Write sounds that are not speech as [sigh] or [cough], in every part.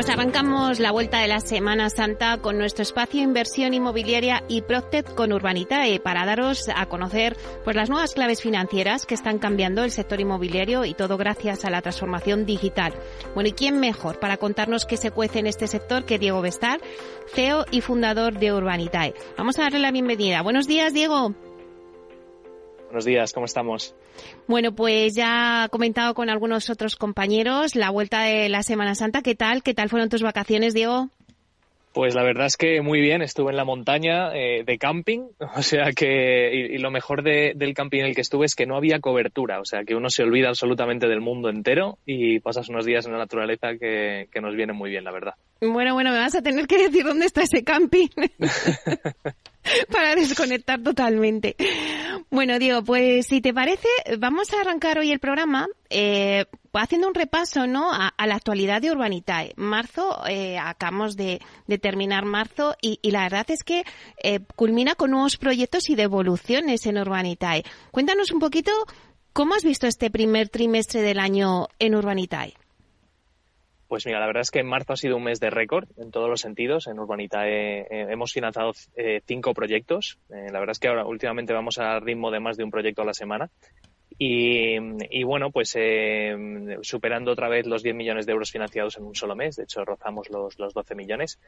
Pues arrancamos la vuelta de la Semana Santa con nuestro espacio Inversión Inmobiliaria y Proctet con Urbanitae para daros a conocer pues las nuevas claves financieras que están cambiando el sector inmobiliario y todo gracias a la transformación digital. Bueno, ¿y quién mejor para contarnos qué se cuece en este sector que Diego Bestar, CEO y fundador de Urbanitae? Vamos a darle la bienvenida. Buenos días, Diego. Buenos días, ¿cómo estamos? Bueno, pues ya he comentado con algunos otros compañeros la vuelta de la Semana Santa. ¿Qué tal? ¿Qué tal fueron tus vacaciones, Diego? Pues la verdad es que muy bien, estuve en la montaña eh, de camping, [laughs] o sea que, y, lo mejor del camping en el que estuve es que no había cobertura, o sea que uno se olvida absolutamente del mundo entero y pasas unos días en la naturaleza que, que nos vienen muy bien, la verdad. Bueno, bueno, me vas a tener que decir dónde está ese camping. [laughs] [laughs] para desconectar totalmente. Bueno, Diego, pues si te parece, vamos a arrancar hoy el programa eh, haciendo un repaso ¿no? a, la actualidad de Urbanitae. Marzo, eh, acabamos de, terminar marzo y, la verdad es que eh, culmina con nuevos proyectos y devoluciones en Urbanitae. Cuéntanos un poquito cómo has visto este primer trimestre del año en Urbanitae. Pues mira, la verdad es que marzo ha sido un mes de récord en todos los sentidos. En Urbanita hemos financiado eh, cinco proyectos. Eh, la verdad es que ahora últimamente vamos a ritmo de más de un proyecto a la semana. Y, bueno, pues eh, superando otra vez los 10 millones de euros financiados en un solo mes. De hecho, rozamos los, los 12 millones.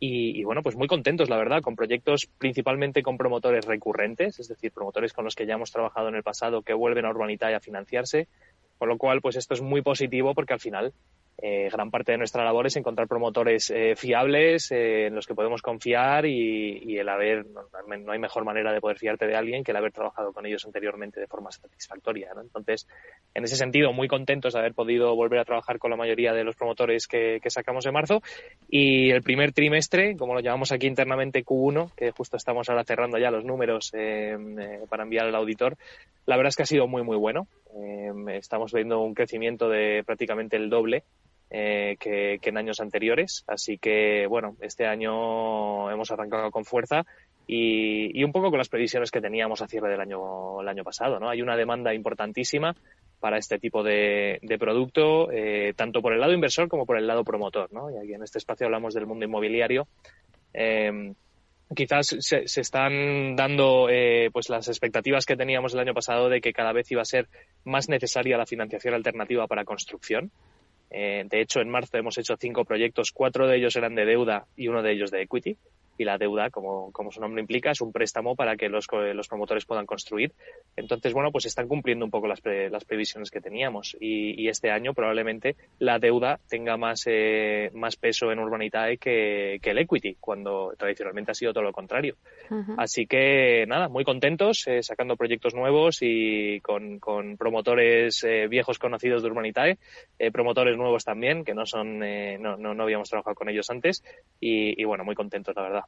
Y, bueno, pues muy contentos, la verdad, con proyectos principalmente con promotores recurrentes, es decir, promotores con los que ya hemos trabajado en el pasado que vuelven a Urbanitae a financiarse. Con lo cual, pues esto es muy positivo porque al final eh, gran parte de nuestra labor es encontrar promotores eh, fiables eh, en los que podemos confiar y, el haber, no, hay mejor manera de poder fiarte de alguien que el haber trabajado con ellos anteriormente de forma satisfactoria. Entonces, en ese sentido, muy contentos de haber podido volver a trabajar con la mayoría de los promotores que, sacamos en marzo. Y el primer trimestre, como lo llamamos aquí internamente Q1, que justo estamos ahora cerrando ya los números para enviar al auditor, la verdad es que ha sido muy, muy bueno. estamos viendo un crecimiento de prácticamente el doble eh, que, en años anteriores. Así que, bueno, este año hemos arrancado con fuerza y, un poco con las previsiones que teníamos a cierre del año, el año pasado. ¿no? Hay una demanda importantísima para este tipo de, producto, eh, tanto por el lado inversor como por el lado promotor. ¿no? Y aquí en este espacio hablamos del mundo inmobiliario. Eh, quizás se, están dando pues las expectativas que teníamos el año pasado de que cada vez iba a ser más necesaria la financiación alternativa para construcción. Eh, de hecho, en marzo hemos hecho cinco proyectos, cuatro de ellos eran de deuda y uno de ellos de equity y la deuda, como, como su nombre implica, es un préstamo para que los, los promotores puedan construir. Entonces, bueno, pues están cumpliendo un poco las, las previsiones que teníamos y, y, este año probablemente la deuda tenga más, eh, más peso en Urbanitae que, que, el equity, cuando tradicionalmente ha sido todo lo contrario. Así que, nada, muy contentos, eh, sacando proyectos nuevos y con, con promotores eh, viejos conocidos de Urbanitae, eh, promotores nuevos también, que no son, no, no, no, habíamos trabajado con ellos antes y, y bueno, muy contentos, la verdad.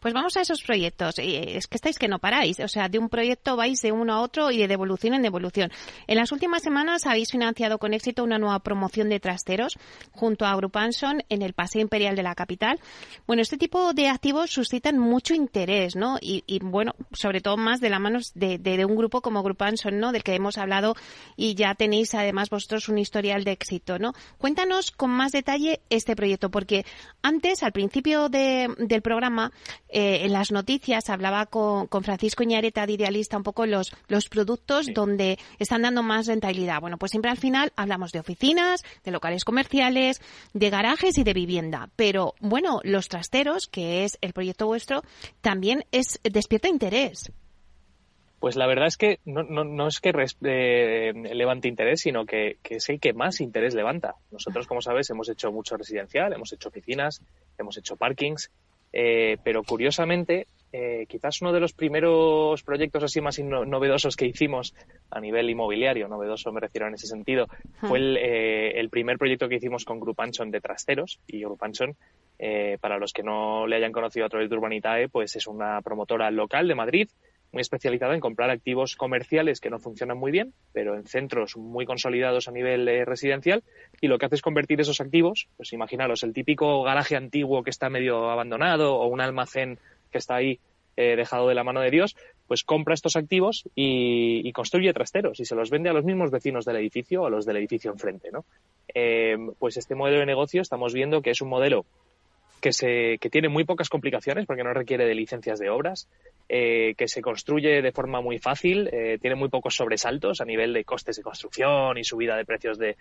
Pues vamos a esos proyectos. Es que estáis que no paráis. O sea, de un proyecto vais de uno a otro y de devolución en devolución. En las últimas semanas habéis financiado con éxito una nueva promoción de trasteros junto a Grupanson en el Paseo Imperial de la capital. Bueno, este tipo de activos suscitan mucho interés, ¿no? Y, bueno, sobre todo más de la mano de, un grupo como Grupanson, ¿no? Del que hemos hablado y ya tenéis además vosotros un historial de éxito, ¿no? Cuéntanos con más detalle este proyecto, porque antes, al principio del programa, programa, eh, en las noticias hablaba con, Francisco Iñareta de Idealista un poco los, los productos donde están dando más rentabilidad. Bueno, pues siempre al final hablamos de oficinas, de locales comerciales, de garajes y de vivienda. Pero bueno, los trasteros, que es el proyecto vuestro, también es despierta interés. Pues la verdad es que no, no, no es que eh, levante interés, sino que, que, es el que más interés levanta. Nosotros, como sabes, hemos hecho mucho residencial, hemos hecho oficinas, hemos hecho parkings eh, pero curiosamente, eh, quizás uno de los primeros proyectos así más novedosos que hicimos a nivel inmobiliario, novedoso me refiero en ese sentido, fue eh, el, primer proyecto que hicimos con Grupanson de trasteros. Y Grupanson, para los que no le hayan conocido a través de Urbanitae, pues es una promotora local de Madrid muy especializada en comprar activos comerciales que no funcionan muy bien, pero en centros muy consolidados a nivel eh, residencial, y lo que hace es convertir esos activos, pues imaginaros, el típico garaje antiguo que está medio abandonado o un almacén que está ahí eh, dejado de la mano de Dios, pues compra estos activos y, construye trasteros y se los vende a los mismos vecinos del edificio o a los del edificio enfrente, ¿no? Eh, pues este modelo de negocio estamos viendo que es un modelo que, se, que tiene muy pocas complicaciones porque no requiere de licencias de obras, eh, que se construye de forma muy fácil, eh, tiene muy pocos sobresaltos a nivel de costes de construcción y subida de precios de,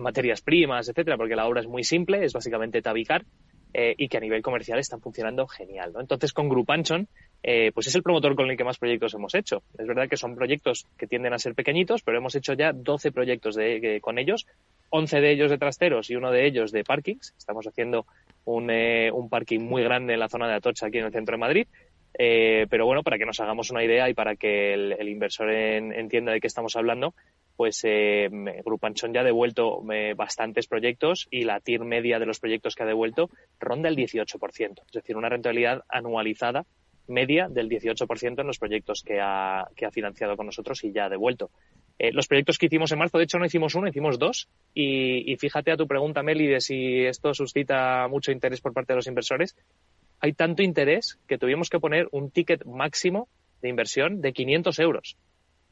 materias primas, etcétera, porque la obra es muy simple, es básicamente tabicar. Eh, y que a nivel comercial están funcionando genial. Entonces, con Grupanchon, eh, pues es el promotor con el que más proyectos hemos hecho. Es verdad que son proyectos que tienden a ser pequeñitos, pero hemos hecho ya 12 proyectos de, con ellos, 11 de ellos de trasteros y uno de ellos de parkings. Estamos haciendo un, eh, un parking muy grande en la zona de Atocha, aquí en el centro de Madrid. Eh, pero bueno, para que nos hagamos una idea y para que el, inversor entienda de qué estamos hablando, pues eh, Grupanchón ya ha devuelto eh, bastantes proyectos y la TIR media de los proyectos que ha devuelto ronda el 18%. Es decir, una rentabilidad anualizada media del 18% en los proyectos que ha, que ha financiado con nosotros y ya ha devuelto. Eh, los proyectos que hicimos en marzo, de hecho, no hicimos uno, hicimos dos. Y, fíjate a tu pregunta, Meli, de si esto suscita mucho interés por parte de los inversores. Hay tanto interés que tuvimos que poner un ticket máximo de inversión de 500 euros.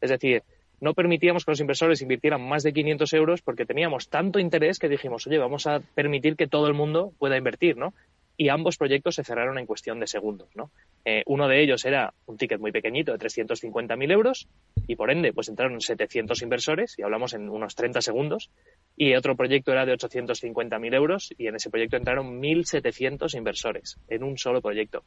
Es decir, no permitíamos que los inversores invirtieran más de 500 euros porque teníamos tanto interés que dijimos, oye, vamos a permitir que todo el mundo pueda invertir, ¿no? Y ambos proyectos se cerraron en cuestión de segundos. ¿no? Eh, uno de ellos era un ticket muy pequeñito de 350.000 euros y por ende pues entraron 700 inversores y hablamos en unos 30 segundos y otro proyecto era de 850.000 euros y en ese proyecto entraron 1.700 inversores en un solo proyecto.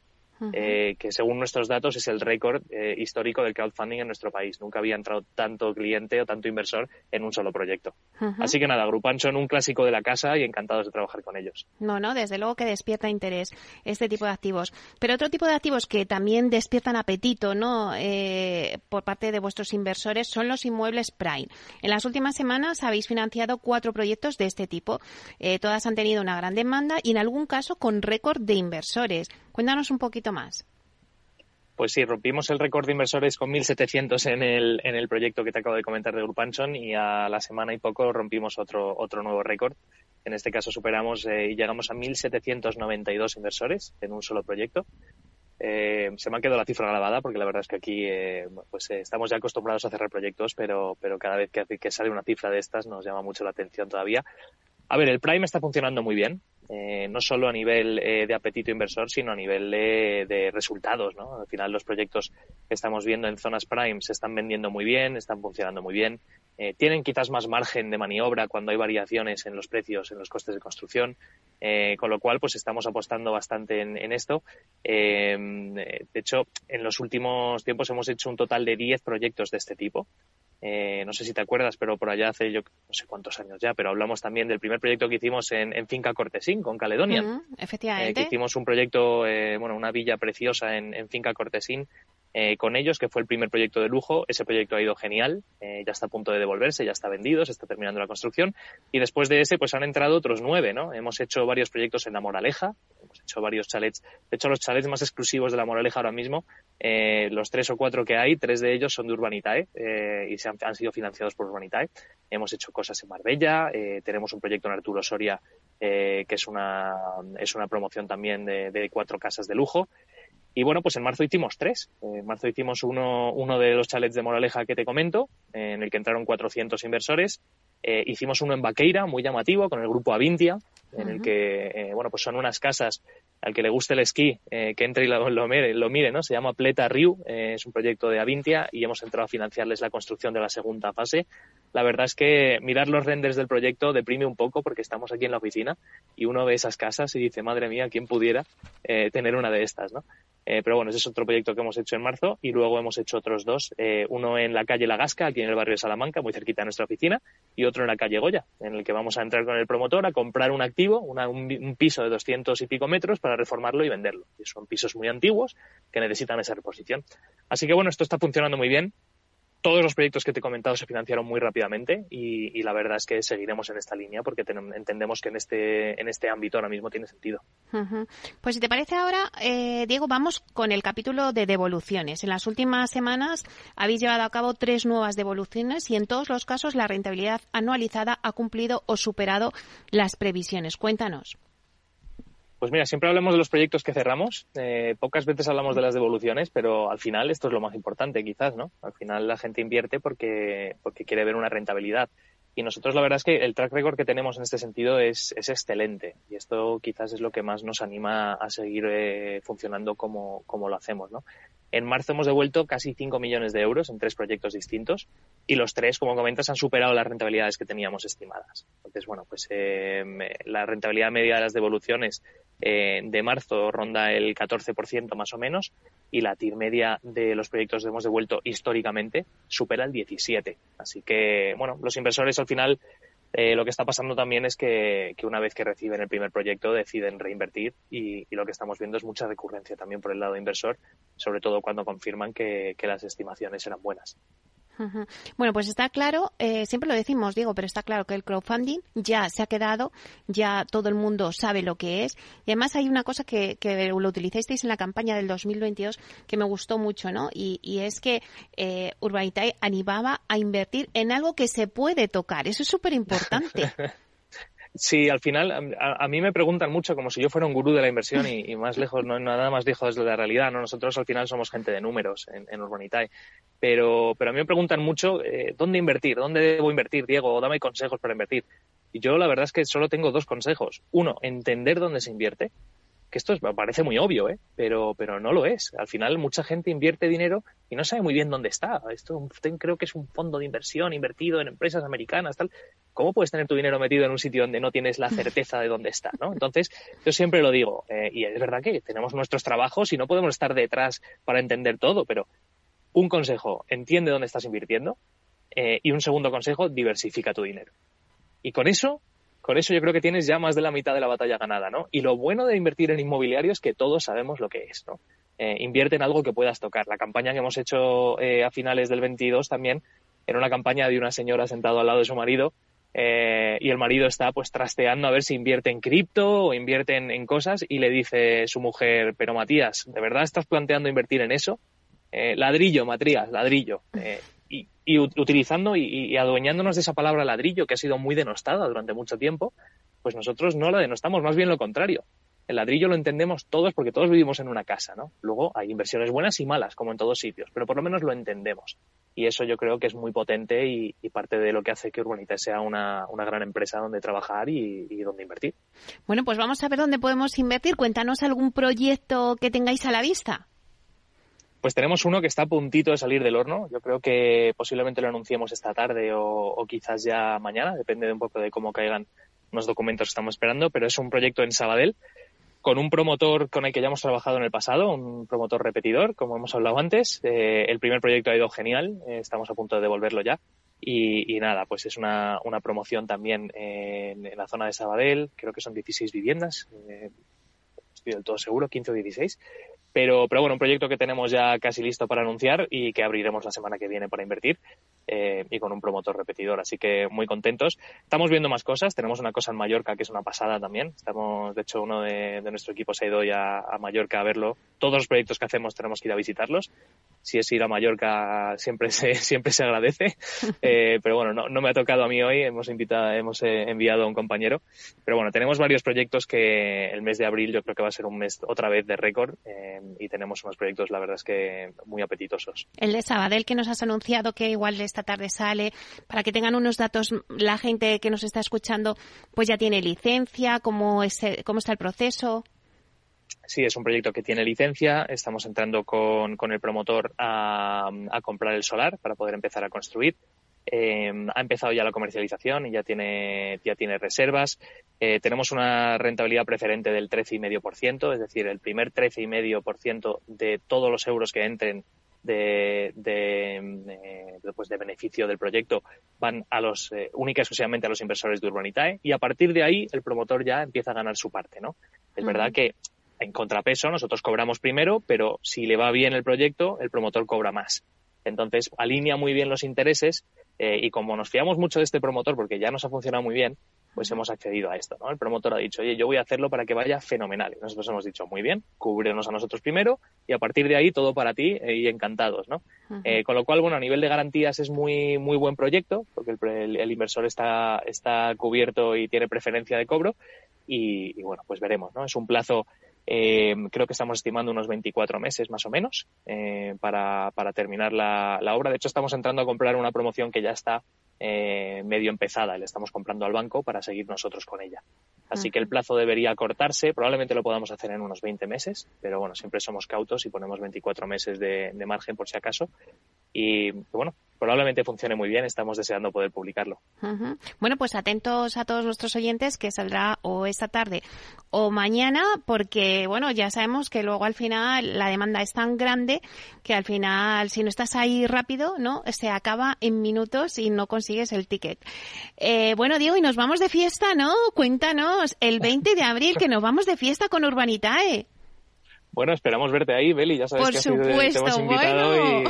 Eh, que según nuestros datos es el récord eh, histórico del crowdfunding en nuestro país. Nunca había entrado tanto cliente o tanto inversor en un solo proyecto. Así que nada, Grupan son un clásico de la casa y encantados de trabajar con ellos. No, no, desde luego que despierta interés este tipo de activos. Pero otro tipo de activos que también despiertan apetito, ¿no? Eh, por parte de vuestros inversores son los inmuebles Prime. En las últimas semanas habéis financiado cuatro proyectos de este tipo. todas han tenido una gran demanda y en algún caso con récord de inversores. Cuéntanos un poquito más. Pues sí, rompimos el récord de inversores con 1.700 en el, en el proyecto que te acabo de comentar de Grupanchon y a la semana y poco rompimos otro, otro nuevo récord. En este caso superamos eh, y llegamos a 1.792 inversores en un solo proyecto. Eh, se me ha quedado la cifra grabada porque la verdad es que aquí eh, pues estamos ya acostumbrados a cerrar proyectos, pero, pero cada vez que, que sale una cifra de estas nos llama mucho la atención todavía. A ver, el Prime está funcionando muy bien. Eh, no solo a nivel eh, de apetito inversor, sino a nivel de, resultados. ¿no? Al final, los proyectos que estamos viendo en zonas prime se están vendiendo muy bien, están funcionando muy bien. Eh, tienen quizás más margen de maniobra cuando hay variaciones en los precios, en los costes de construcción, con lo cual pues estamos apostando bastante en, en esto. de hecho, en los últimos tiempos hemos hecho un total de 10 proyectos de este tipo. Eh, no sé si te acuerdas, pero por allá hace yo no sé cuántos años ya, pero hablamos también del primer proyecto que hicimos en, Finca Cortesín, con Caledonia. efectivamente. Eh, hicimos un proyecto, eh, bueno, una villa preciosa en, en Finca Cortesín, eh, con ellos, que fue el primer proyecto de lujo. Ese proyecto ha ido genial, eh, ya está a punto de devolverse, ya está vendido, se está terminando la construcción. Y después de ese, pues han entrado otros nueve, ¿no? Hemos hecho varios proyectos en La Moraleja, hemos hecho varios chalets. De hecho, los chalets más exclusivos de La Moraleja ahora mismo, eh, los tres o cuatro que hay, tres de ellos son de Urbanitae y se han, sido financiados por Urbanitae. Hemos hecho cosas en Marbella, tenemos un proyecto en Arturo Soria que es una, es una promoción también de, de cuatro casas de lujo. Y bueno, pues en marzo hicimos tres. En marzo hicimos uno, uno de los chalets de Moraleja que te comento, en el que entraron 400 inversores. Eh, hicimos uno en Baqueira, muy llamativo, con el grupo Avintia, en el que, eh, bueno, pues son unas casas al que le guste el esquí, eh, que entre y lo, lo, mire, lo mire, ¿no? Se llama Pleta Riu, es un proyecto de Avintia y hemos entrado a financiarles la construcción de la segunda fase. La verdad es que mirar los renders del proyecto deprime un poco porque estamos aquí en la oficina y uno ve esas casas y dice, madre mía, ¿quién pudiera tener una de estas, ¿no? Eh, pero bueno, ese es otro proyecto que hemos hecho en marzo y luego hemos hecho otros dos, eh, uno en la calle La Gasca, aquí en el barrio de Salamanca, muy cerquita de nuestra oficina, y otro en la calle Goya, en el que vamos a entrar con el promotor a comprar un activo, un, piso de 200 y pico metros para reformarlo y venderlo. son pisos muy antiguos que necesitan esa reposición. Así que bueno, esto está funcionando muy bien. Todos los proyectos que te he comentado se financiaron muy rápidamente y, la verdad es que seguiremos en esta línea porque entendemos que en este, en este ámbito ahora mismo tiene sentido. Pues si te parece ahora, eh, Diego, vamos con el capítulo de devoluciones. En las últimas semanas habéis llevado a cabo tres nuevas devoluciones y en todos los casos la rentabilidad anualizada ha cumplido o superado las previsiones. Cuéntanos. Pues mira, siempre hablamos de los proyectos que cerramos, eh, pocas veces hablamos de las devoluciones, pero al final esto es lo más importante quizás, ¿no? Al final la gente invierte porque, porque quiere ver una rentabilidad. Y nosotros la verdad es que el track record que tenemos en este sentido es, es excelente y esto quizás es lo que más nos anima a seguir eh, funcionando como, como lo hacemos, ¿no? En marzo hemos devuelto casi 5 millones de euros en tres proyectos distintos y los tres, como comentas, han superado las rentabilidades que teníamos estimadas. Entonces, bueno, pues eh, la rentabilidad media de las devoluciones eh, de marzo ronda el 14% más o menos y la TIR media de los proyectos que hemos devuelto históricamente supera el 17%. Así que, bueno, los inversores al final eh, lo que está pasando también es que, una vez que reciben el primer proyecto deciden reinvertir y, lo que estamos viendo es mucha recurrencia también por el lado inversor, sobre todo cuando confirman que las estimaciones eran buenas. Bueno, pues está claro, eh, siempre lo decimos, digo, pero está claro que el crowdfunding ya se ha quedado, ya todo el mundo sabe lo que es. Y además hay una cosa que, lo utilizasteis en la campaña del 2022 que me gustó mucho, ¿no? Y, es que eh, Urbanitae animaba a invertir en algo que se puede tocar. Eso es súper importante. [laughs] Sí, al final a, mí me preguntan mucho como si yo fuera un gurú de la inversión y, más lejos, no nada más lejos de la realidad. ¿no? Nosotros al final somos gente de números en, en Urbanitae. Pero, pero a mí me preguntan mucho eh, dónde invertir, dónde debo invertir, Diego, dame consejos para invertir. Y yo la verdad es que solo tengo dos consejos. Uno, entender dónde se invierte que esto parece muy obvio, ¿eh? pero, pero no lo es. Al final mucha gente invierte dinero y no sabe muy bien dónde está. Esto creo que es un fondo de inversión invertido en empresas americanas, tal. ¿Cómo puedes tener tu dinero metido en un sitio donde no tienes la certeza de dónde está? ¿no? Entonces, yo siempre lo digo, eh, y es verdad que tenemos nuestros trabajos y no podemos estar detrás para entender todo, pero un consejo, entiende dónde estás invirtiendo. Eh, y un segundo consejo, diversifica tu dinero. Y con eso con eso yo creo que tienes ya más de la mitad de la batalla ganada, ¿no? Y lo bueno de invertir en inmobiliario es que todos sabemos lo que es, ¿no? Eh, invierte en algo que puedas tocar. La campaña que hemos hecho eh, a finales del 22 también era una campaña de una señora sentada al lado de su marido eh, y el marido está pues trasteando a ver si invierte en cripto o invierte en, cosas y le dice su mujer, pero Matías, ¿de verdad estás planteando invertir en eso? ladrillo, Matías, ladrillo y utilizando y, adueñándonos de esa palabra ladrillo que ha sido muy denostada durante mucho tiempo, pues nosotros no la denostamos, más bien lo contrario. El ladrillo lo entendemos todos porque todos vivimos en una casa, ¿no? Luego hay inversiones buenas y malas, como en todos sitios, pero por lo menos lo entendemos. Y eso yo creo que es muy potente y, parte de lo que hace que Urbanita sea una, gran empresa donde trabajar y, y, donde invertir. Bueno, pues vamos a ver dónde podemos invertir. Cuéntanos algún proyecto que tengáis a la vista. Pues tenemos uno que está a puntito de salir del horno. Yo creo que posiblemente lo anunciemos esta tarde o, quizás ya mañana, depende de un poco de cómo caigan los documentos que estamos esperando, pero es un proyecto en Sabadell con un promotor con el que ya hemos trabajado en el pasado, un promotor repetidor, como hemos hablado antes. Eh, el primer proyecto ha ido genial, eh, estamos a punto de devolverlo ya. Y, nada, pues es una, promoción también en, la zona de Sabadell, creo que son 16 viviendas, eh, estoy del todo seguro, 15 o 16. Pero, pero bueno, un proyecto que tenemos ya casi listo para anunciar y que abriremos la semana que viene para invertir eh, y con un promotor repetidor. Así que muy contentos. Estamos viendo más cosas. Tenemos una cosa en Mallorca que es una pasada también. Estamos, de hecho, uno de, nuestro equipo se ha ido ya a Mallorca a verlo. Todos los proyectos que hacemos tenemos que ir a visitarlos. Si es ir a Mallorca, siempre se, [laughs] siempre se agradece. [laughs] Eh, pero bueno, no, no, me ha tocado a mí hoy. Hemos, invitado, hemos eh, enviado a un compañero. Pero bueno, tenemos varios proyectos que el mes de abril yo creo que va a ser un mes otra vez de récord y tenemos unos proyectos, la verdad es que muy apetitosos. El de Sabadell que nos has anunciado que igual esta tarde sale, para que tengan unos datos, la gente que nos está escuchando, pues ya tiene licencia, cómo, es, cómo está el proceso. Sí, es un proyecto que tiene licencia. Estamos entrando con, con el promotor a, comprar el solar para poder empezar a construir. Eh, ha empezado ya la comercialización y ya tiene, ya tiene reservas. Eh, tenemos una rentabilidad preferente del 13,5%, es decir, el primer 13,5% de todos los euros que entren de, de, eh, pues de beneficio del proyecto van a los eh, única y exclusivamente a los inversores de Urbanitae y a partir de ahí el promotor ya empieza a ganar su parte, ¿no? Es verdad que en contrapeso nosotros cobramos primero, pero si le va bien el proyecto, el promotor cobra más. Entonces, alinea muy bien los intereses eh, y como nos fiamos mucho de este promotor, porque ya nos ha funcionado muy bien, pues hemos accedido a esto, ¿no? El promotor ha dicho, oye, yo voy a hacerlo para que vaya fenomenal. Y nosotros hemos dicho, muy bien, cúbrenos a nosotros primero y a partir de ahí todo para ti eh, y encantados, ¿no? Eh, con lo cual, bueno, a nivel de garantías es muy, muy buen proyecto, porque el, inversor está, está cubierto y tiene preferencia de cobro y, y bueno, pues veremos, ¿no? Es un plazo eh, creo que estamos estimando unos 24 meses más o menos eh, para, para, terminar la, la, obra. De hecho, estamos entrando a comprar una promoción que ya está eh, medio empezada le estamos comprando al banco para seguir nosotros con ella. Así que el plazo debería cortarse. Probablemente lo podamos hacer en unos 20 meses, pero bueno, siempre somos cautos y ponemos 24 meses de, de margen por si acaso. Y bueno, probablemente funcione muy bien. Estamos deseando poder publicarlo. Bueno, pues atentos a todos nuestros oyentes que saldrá o esta tarde o mañana, porque bueno, ya sabemos que luego al final la demanda es tan grande que al final, si no estás ahí rápido, no, se acaba en minutos y no consigues el ticket. Eh, bueno, Diego, y nos vamos de fiesta, ¿no? Cuéntanos, el 20 de abril que nos vamos de fiesta con Urbanitae. Bueno, esperamos verte ahí, Beli. Ya sabes que te hemos invitado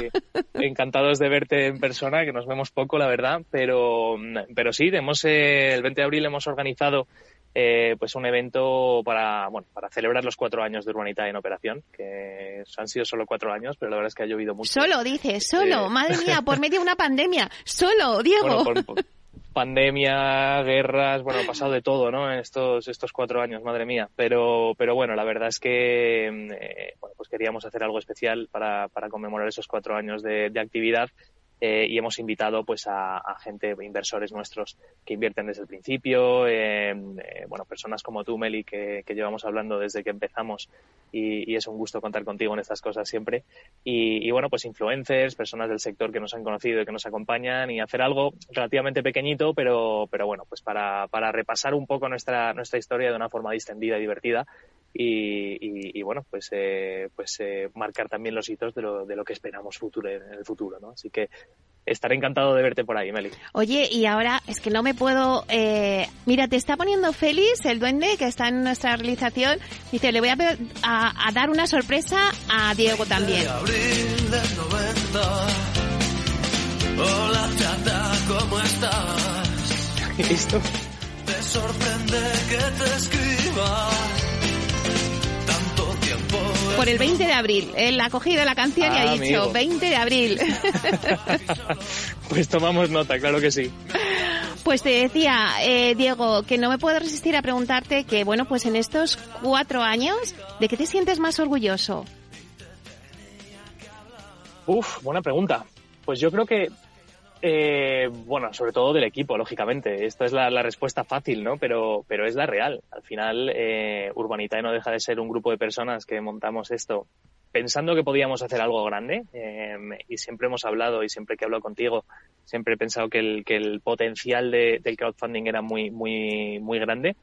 y encantados de verte en persona, que nos vemos poco, la verdad. Pero, pero sí, hemos, eh, el 20 de abril hemos organizado eh, pues un evento para, bueno, para celebrar los cuatro años de Urbanita en operación, que han sido solo cuatro años, pero la verdad es que ha llovido mucho. Solo, dice, solo, eh, madre mía, por medio de una pandemia, solo, [laughs] Diego pandemia, guerras, bueno, ha pasado de todo, ¿no? En estos, estos cuatro años, madre mía. Pero, pero bueno, la verdad es que, eh, bueno, pues queríamos hacer algo especial para, para conmemorar esos cuatro años de, de actividad eh, y hemos invitado pues a, gente, inversores nuestros que invierten desde el principio, eh, eh, bueno, personas como tú, Meli, que, que, llevamos hablando desde que empezamos y, y, es un gusto contar contigo en estas cosas siempre. Y, y, bueno, pues influencers, personas del sector que nos han conocido y que nos acompañan y hacer algo relativamente pequeñito, pero, pero bueno, pues para, para repasar un poco nuestra, nuestra historia de una forma distendida y divertida y, y, y, bueno, pues, eh, pues eh, marcar también los hitos de lo, de lo que esperamos futuro, en el futuro, ¿no? Así que estaré encantado de verte por ahí, Meli. Oye, y ahora es que no me puedo... Eh, mira, te está poniendo Félix, el duende, que está en nuestra realización. Dice, le voy a, a, a dar una sorpresa a Diego también. Hola, chata, ¿cómo estás? [laughs] ¿Listo? Te sorprende que te escriba por el 20 de abril. Él ha cogido la canción ah, y ha dicho amigo. 20 de abril. [laughs] pues tomamos nota, claro que sí. Pues te decía, eh, Diego, que no me puedo resistir a preguntarte que, bueno, pues en estos cuatro años, ¿de qué te sientes más orgulloso? Uf, buena pregunta. Pues yo creo que eh, bueno, sobre todo del equipo, lógicamente. Esta es la, respuesta fácil, ¿no? Pero, pero es la real. Al final, eh, Urbanitae no deja de ser un grupo de personas que montamos esto pensando que podíamos hacer algo grande. Eh, y siempre hemos hablado, y siempre que hablo contigo, siempre he pensado que el, que el potencial de, del crowdfunding era muy, muy, muy grande.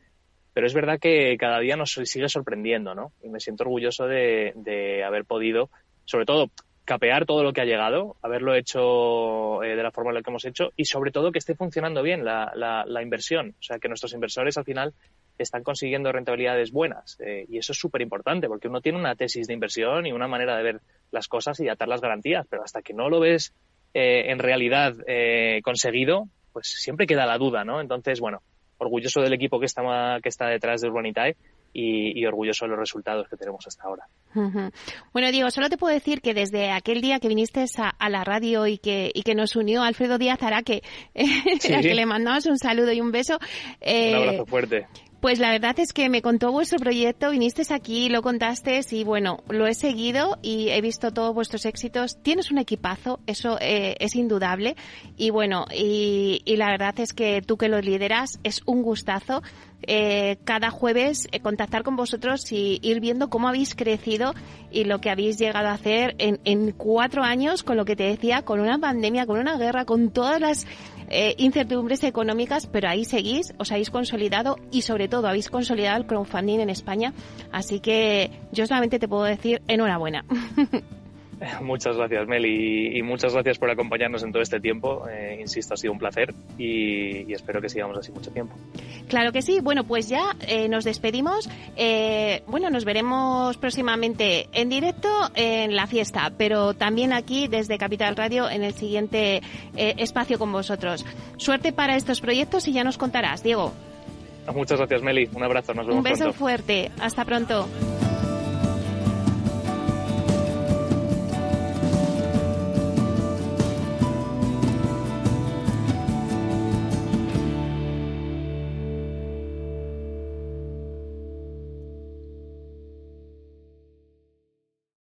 Pero es verdad que cada día nos sigue sorprendiendo, ¿no? Y me siento orgulloso de, de haber podido, sobre todo, capear todo lo que ha llegado, haberlo hecho eh, de la forma en la que hemos hecho y sobre todo que esté funcionando bien la, inversión. O sea, que nuestros inversores al final están consiguiendo rentabilidades buenas. Eh, y eso es súper importante porque uno tiene una tesis de inversión y una manera de ver las cosas y atar las garantías, pero hasta que no lo ves eh, en realidad eh, conseguido, pues siempre queda la duda, ¿no? Entonces, bueno, orgulloso del equipo que está, que está detrás de Urbanitae y, y, orgulloso de los resultados que tenemos hasta ahora. Uh -huh. Bueno, Diego, solo te puedo decir que desde aquel día que viniste a, a la radio y que, y que nos unió Alfredo Díaz Araque, [laughs] ¿Sí? a que le mandamos un saludo y un beso. Eh, un abrazo fuerte. Pues la verdad es que me contó vuestro proyecto, viniste aquí, lo contaste y bueno, lo he seguido y he visto todos vuestros éxitos. Tienes un equipazo, eso eh, es indudable. Y bueno, y, la verdad es que tú que lo lideras es un gustazo. Eh, cada jueves eh, contactar con vosotros y ir viendo cómo habéis crecido y lo que habéis llegado a hacer en, en cuatro años con lo que te decía, con una pandemia, con una guerra, con todas las eh, incertidumbres económicas, pero ahí seguís, os habéis consolidado y sobre todo habéis consolidado el crowdfunding en España. Así que yo solamente te puedo decir enhorabuena. [laughs] [laughs] Muchas gracias, Meli, y, muchas gracias por acompañarnos en todo este tiempo. Eh, insisto, ha sido un placer y, espero que sigamos así mucho tiempo. Claro que sí. Bueno, pues ya eh, nos despedimos. Eh, bueno, nos veremos próximamente en directo en la fiesta, pero también aquí desde Capital Radio en el siguiente espacio con vosotros. Suerte para estos proyectos y ya nos contarás, Diego. Muchas gracias, Meli. Un abrazo. Nos vemos Un beso fuerte. Hasta pronto.